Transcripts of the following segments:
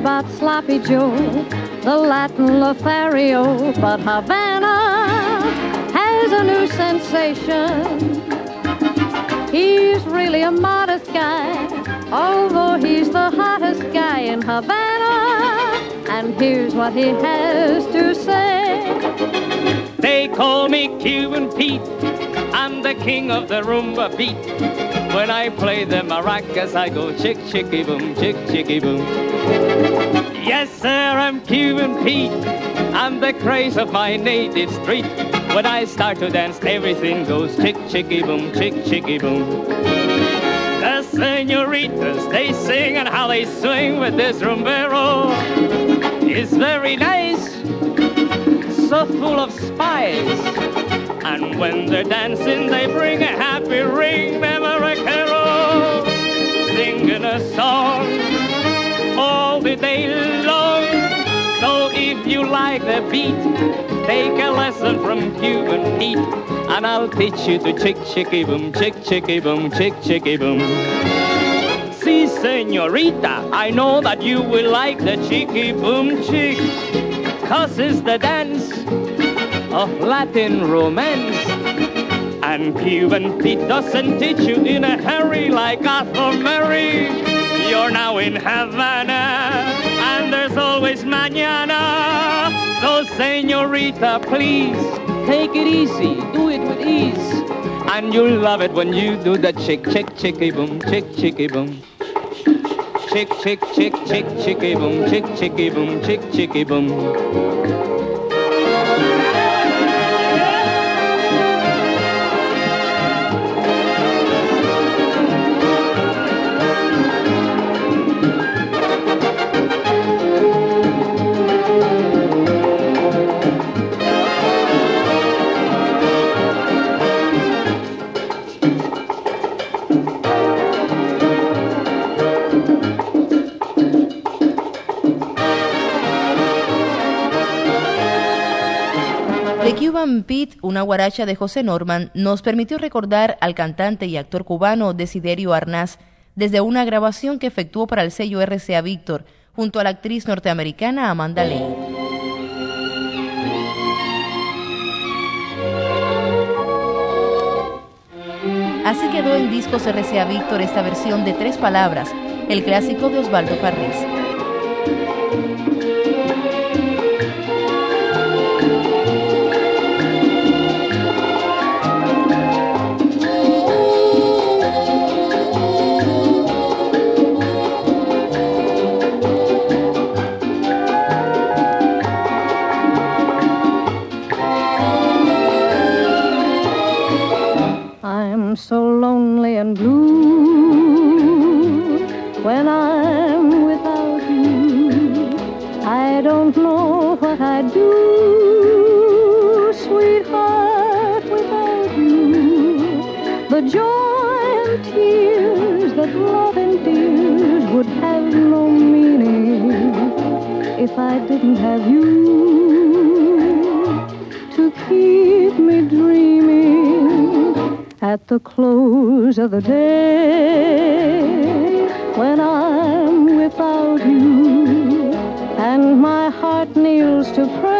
About Sloppy Joe, the Latin Lothario, but Havana has a new sensation. He's really a modest guy, although he's the hottest guy in Havana. And here's what he has to say. They call me Cuban Pete. I'm the king of the rumba beat. When I play the maracas, I go chick chicky boom, chick chicky boom. Yes, sir, I'm Cuban Pete. I'm the craze of my native street. When I start to dance, everything goes chick chicky boom, chick chicky boom. The senoritas, they sing and how they swing with this rumbero is very nice, so full of spice. And when they're dancing, they bring a happy ring, them a carol, singing a song the day long. So if you like the beat, take a lesson from Cuban Pete, and I'll teach you to chick chicky boom, chick chicky boom, chick chicky boom. See, senorita, I know that you will like the chicky boom chick, cause it's the dance of Latin romance. And Cuban Pete doesn't teach you in a hurry like Arthur Mary. You're now in Havana, there's always mañana. So, senorita, please take it easy, do it with ease. And you'll love it when you do the chick, chick, chicky boom, chick, chicky boom. Chick, chick, chick, chick, chicky boom, chick, chicky boom, chick, chicky boom. Cuban Pete, una guaracha de José Norman, nos permitió recordar al cantante y actor cubano Desiderio Arnaz desde una grabación que efectuó para el sello RCA Víctor junto a la actriz norteamericana Amanda Lane. Así quedó en discos RCA Víctor esta versión de tres palabras, el clásico de Osvaldo Farrés. I didn't have you to keep me dreaming at the close of the day when I'm without you and my heart kneels to pray.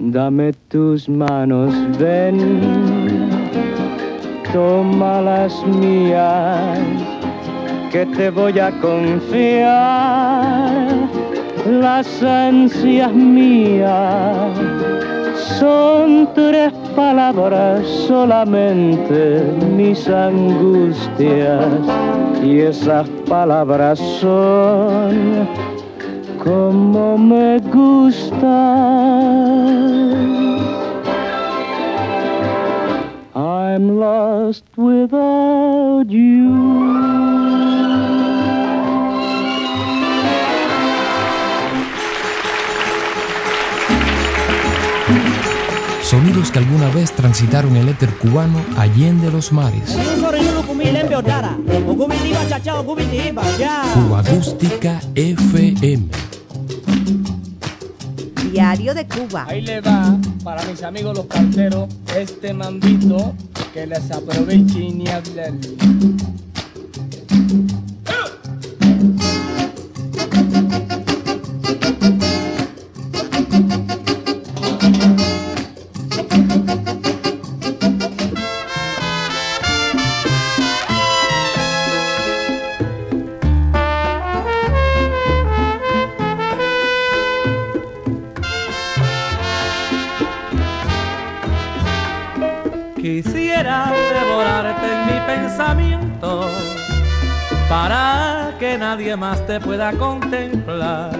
Dame tus manos, ven, toma las mías, que te voy a confiar las ansias mías. Son tres palabras solamente mis angustias y esas palabras son como me gusta. I'm lost without you. Sonidos que alguna vez transitaron el éter cubano allende los mares. Cuba Acústica FM. Diario de Cuba. Ahí le va para mis amigos los carteros este mambito que les aproveche y ni. Quisiera devorarte en mi pensamiento para que nadie más te pueda contemplar.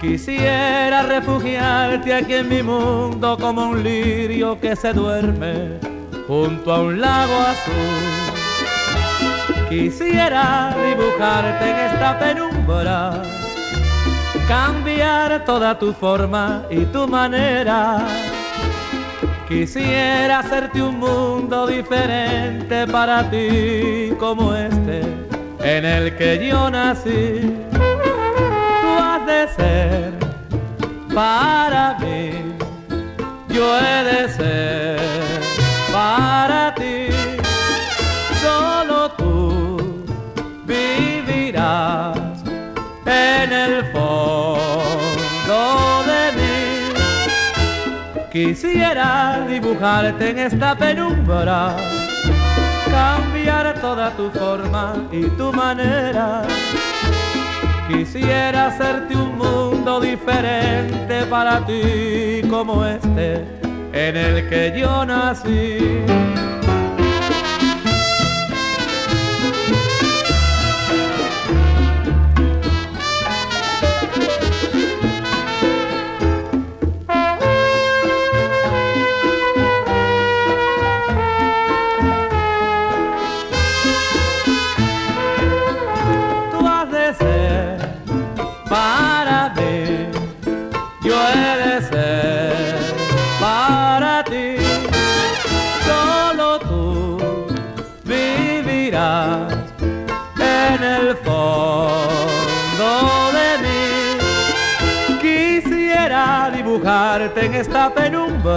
Quisiera refugiarte aquí en mi mundo como un lirio que se duerme junto a un lago azul. Quisiera dibujarte en esta penumbra, cambiar toda tu forma y tu manera. Quisiera hacerte un mundo diferente para ti como este en el que yo nací. Tú has de ser para mí, yo he de ser para ti. Solo tú vivirás en el fondo Quisiera dibujarte en esta penumbra, cambiar toda tu forma y tu manera. Quisiera hacerte un mundo diferente para ti como este en el que yo nací.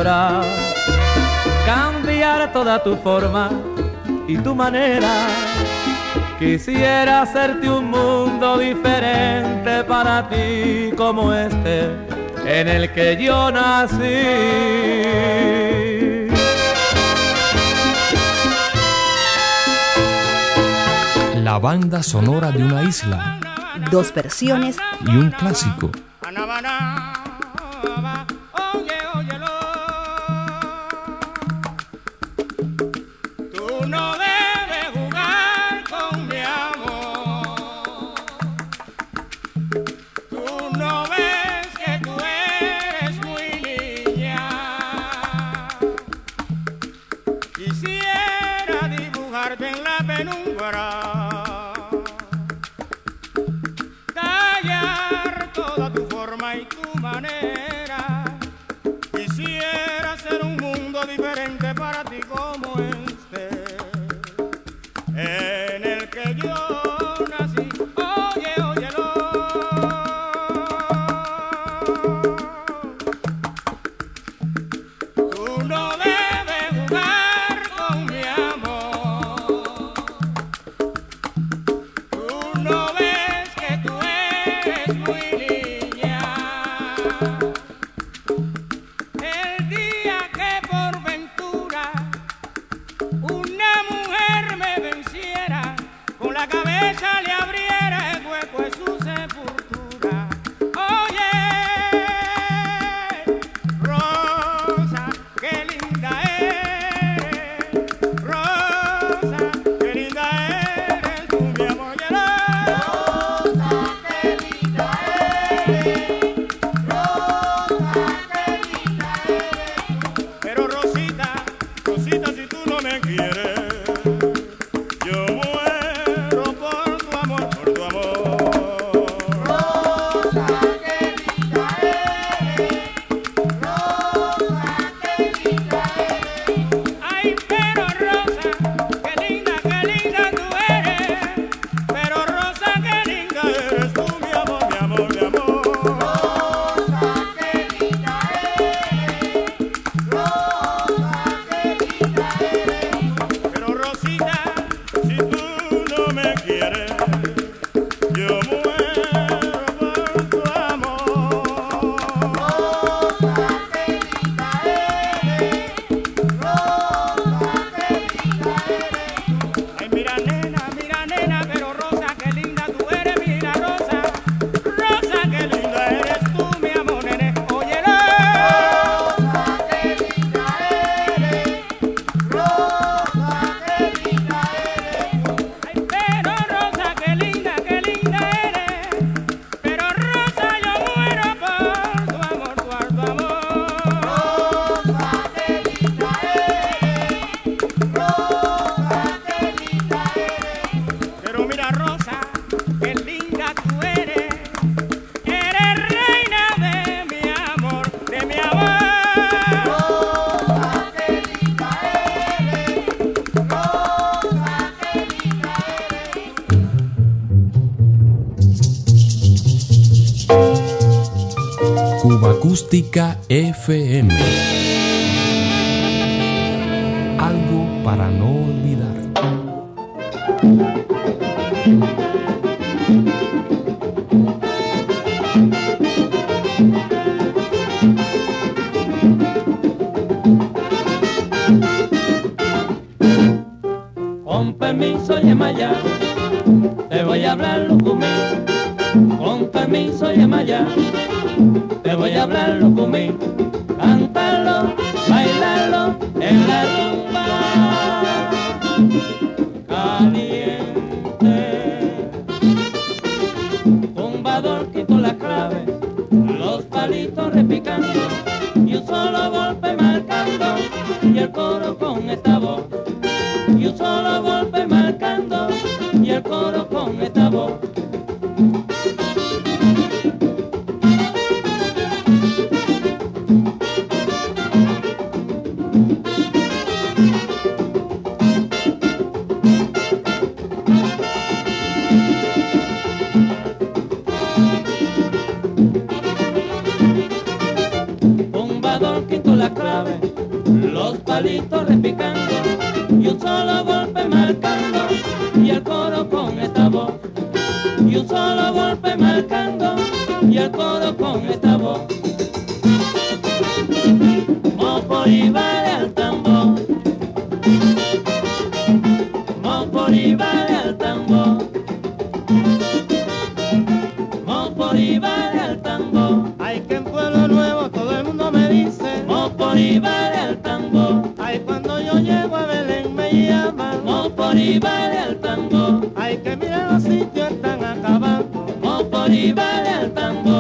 Penumbra, cambiar toda tu forma y tu manera. Quisiera hacerte un mundo diferente para ti como este en el que yo nací. La banda sonora de una isla Dos versiones y un clásico. FM. Algo para no olvidar. Con permiso, Yemaya, te voy a hablar, Lucumí. Con permiso, Yemaya all y el coro con esta voz. Y un solo golpe marcando y al coro con Moporibal el tango. Hay que mirar los sitios están acabando. Oh, Moporibal el tango.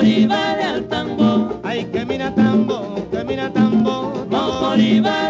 Bolívar el tambo. Ay, que mira tambo, que mira tambo. Bolívar